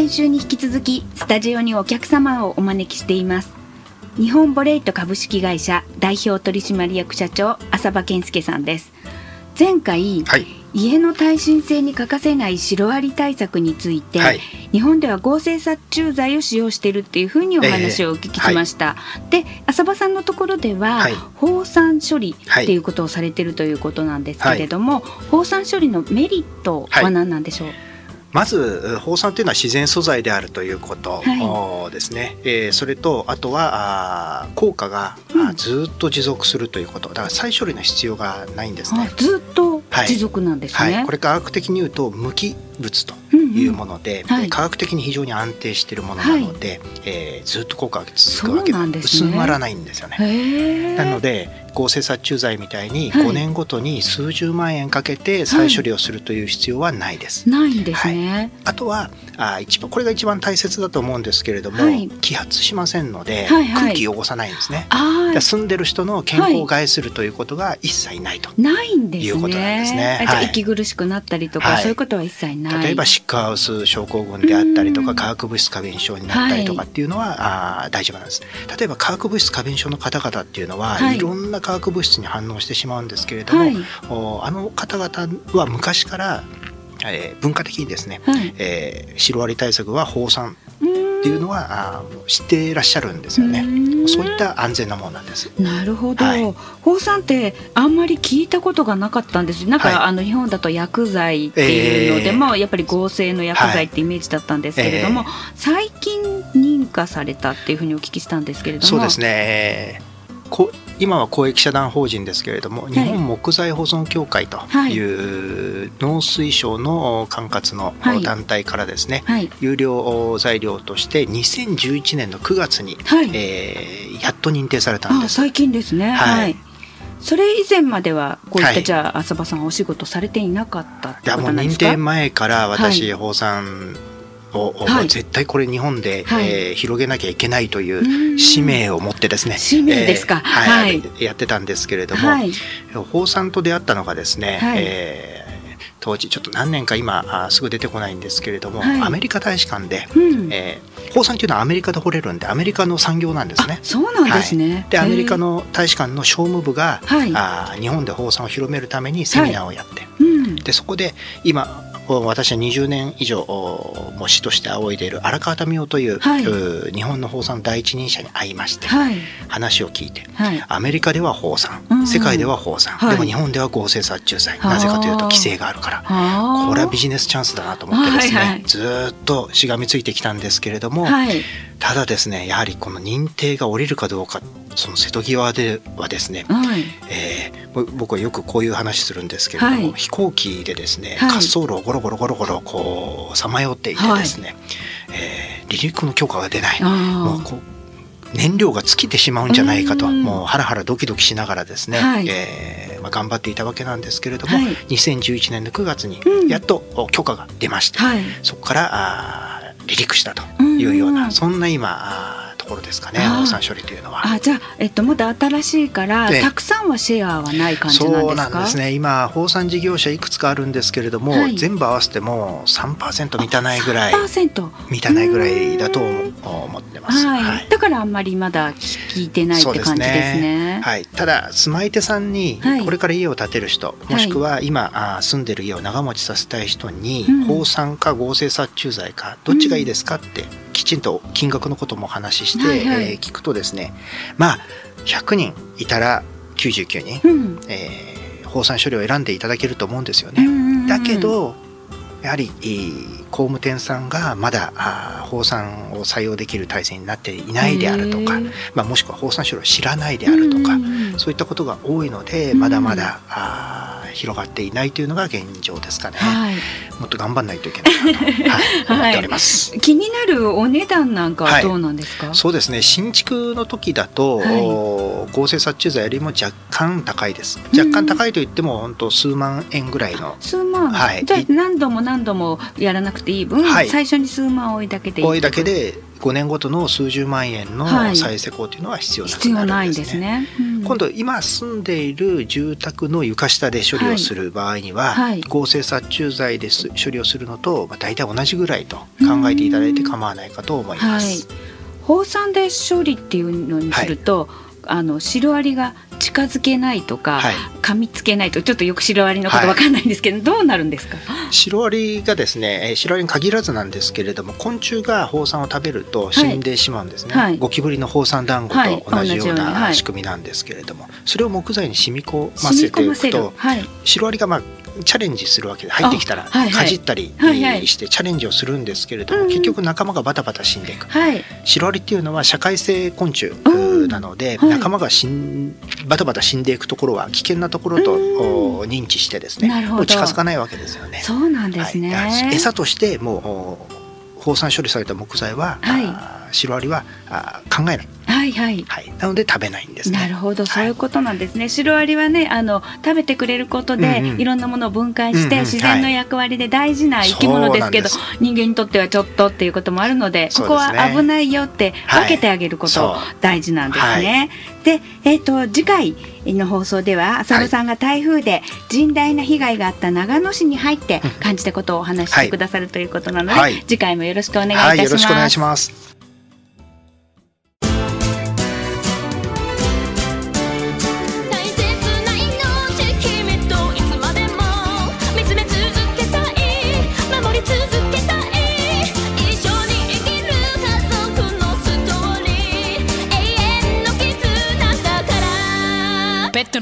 先週に引き続きスタジオにお客様をお招きしています。日本ボレイト株式会社代表取締役社長浅場健介さんです。前回、はい、家の耐震性に欠かせないシロアリ対策について、はい、日本では合成殺虫剤を使用しているっていうふうにお話をお聞きしました、えーはい、で浅場さんのところでは、はい、放散処理っていうことをされているということなんですけれども、放散処理のメリットは何なんでしょう、まず放酸というのは自然素材であるということですね、はい、えー、それとあとはあ効果が、うん、ずっと持続するということ。だから再処理の必要がないんですね。ずっと持続なんですね、はい。はい、これ科学的に言うと無機物というもので、うんうん、科学的に非常に安定しているものなので、はい、えー、ずっと効果が続くわけで、ね、薄まらないんですよね。なので合成殺虫剤みたいに5年ごとに数十万円かけて再処理をするという必要はないです。はい、ないんですね。はい、あとはあ一番これが一番大切だと思うんですけれども、はい、揮発しませんので、はいはい、空気汚さないんですね。住んでる人の健康を害するということが一切ないと、ないんですね。い。うことなんですね。じゃ息苦しくなったりとか、そういうことは一切ない。例えばシックハウス症候群であったりとか化学物質過敏症になったりとかっていうのは、あ大丈夫なんです。例えば化学物質過敏症の方々っていうのは、い、ろんな化学物質に反応してしまうんですけれども、はい、あの方々は昔からえー、文化的にですね、はい、えー、シロアリ対策は放酸っていうのはあ知っていらっしゃるんですよね。そういった安全なものなんです。なるほど。はい、放酸ってあんまり聞いたことがなかったんです。なんか、はい、あの日本だと薬剤っていうのでも、えー、やっぱり合成の薬剤ってイメージだったんですけれども、はいえー、最近認可されたっていうふうにお聞きしたんですけれども。そうですね。こ今は公益社団法人ですけれども、日本木材保存協会という農水省の管轄の団体からですね、はい。はい、有料材料として2011年の9月に、はい、えー、やっと認定されたんです。最近ですね。はい。それ以前まではこういった、じゃあ浅場さんお仕事されていなかったってことですか？いやもう認定前から私、放産を、はい、絶対これ日本で、はい、えー、広げなきゃいけないという使命を持ってですね使命ですか、えー、はい、はい、やってたんですけれども、はい、宝さんと出会ったのがですね、はい、えー当時ちょっと何年か今あすぐ出てこないんですけれども、はい、アメリカ大使館で、うん、えー、放産というのはアメリカで掘れるんでアメリカの産業なんですね。そうなんですね、はい、でアメリカの大使館の商務部が、はい、あ日本で放産を広めるためにセミナーをやって、うん、でそこで今私は20年以上も師として仰いでいる荒川民生という、はい、日本の放産第一人者に会いまして、はい、話を聞いて、はい、アメリカでは放産、うん、世界では放産、でも日本では合成殺虫剤。なぜかというと規制があるから。これはビジネスチャンスだなと思ってですね、はいはい、ずっとしがみついてきたんですけれども、ただですねやはりこの認定が下りるかどうかその瀬戸際ではですね、はい、えー、僕はよくこういう話するんですけれども、はい、飛行機でですね、滑走路をゴロゴロゴロゴロこうさまよっていてですね、はい、えー、離陸の許可が出ない。もう燃料が尽きてしまうんじゃないかと、もうハラハラドキドキしながらですね、はい、えー、まあ、頑張っていたわけなんですけれども、はい、2011年の9月にやっと許可が出まして、うんはい、そこからあ離陸したというような、そんな今ころですかね放散処理というのは。あじゃあ、えっと、まだ新しいからたくさんはシェアはない感じなんですか？そうなんですね。今放散事業者いくつかあるんですけれども、はい、全部合わせても3%満たないぐらい。満たないぐらいだと思ってます、はい、はい、だからあんまりまだ聞いてないって感じですね。すね。はい、ただ住まい手さんにこれから家を建てる人、もしくは今あ住んでる家を長持ちさせたい人に、放散か合成殺虫剤かどっちがいいですかってきちんと金額のことも話して、はいはい、えー、聞くとですねまあ100人いたら99人、うん、えー、放散処理を選んでいただけると思うんですよね。だけどやはり工務店さんがまだ放散を採用できる体制になっていないであるとか、まあ、もしくは放散処理を知らないであるとか、そういったことが多いのでまだまだあ広がっていないというのが現状ですかね、はい、もっと頑張らないといけないなと、はい、思っております、気になるお値段なんかはどうなんですか、そうですね。新築の時だと、合成殺虫剤よりも若干高いです。若干高いといっても本当数万円ぐらいの。数万、はい、じゃあ何度も何度もやらなくていい分、はい、最初に数万多いだけでいい多いだけで5年ごとの数十万円の再施工というのは必要なくなるんですね。今度今住んでいる住宅の床下で処理をする場合には、はい、合成殺虫剤で処理をするのと、まあ、大体同じぐらいと考えていただいて構わないかと思います。はい、放散で処理っていうのにすると、あのシロアリが近づけないとか、はい、噛みつけないとちょっとよくシロアリのことわかんないんですけど、はい、どうなるんですか？シロアリがですねシロアリに限らずなんですけれども昆虫が放散を食べると死んでしまうんですね、はい、ゴキブリの放散団子と同じような仕組みなんですけれども、それを木材に染み込ませておくと、シロアリがまあチャレンジするわけで入ってきたらかじったりしてチャレンジをするんですけれども、結局仲間がバタバタ死んでいく、シロアリっていうのは社会性昆虫なので、仲間が死んバタバタ死んでいくところは危険なところと認知してですねもう近づかないわけですよね。そうなんですね、はい、餌としてもう放散処理された木材は、はい、シロアリは考えない。はいはい、はい、なので食べないんです、ね、なるほど。そういうことなんですね、はい、シロアリはねあの食べてくれることで、うんうん、いろんなものを分解して、うんうん、自然の役割で大事な生き物ですけど、はい、人間にとってはちょっとっていうこともあるので、ね、ここは危ないよって分けてあげること大事なんですね。で、えーと、次回の放送では浅野さんが台風で甚大な被害があった長野市に入って感じたことをお話ししてくださるということなので、次回もよろしくお願いいたします。よろしくお願いします。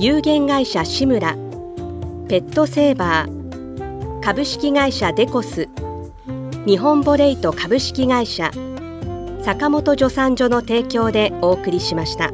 有限会社志村ペットセーバー。株式会社デコス。日本ボレイト株式会社。坂本助産所の提供でお送りしました。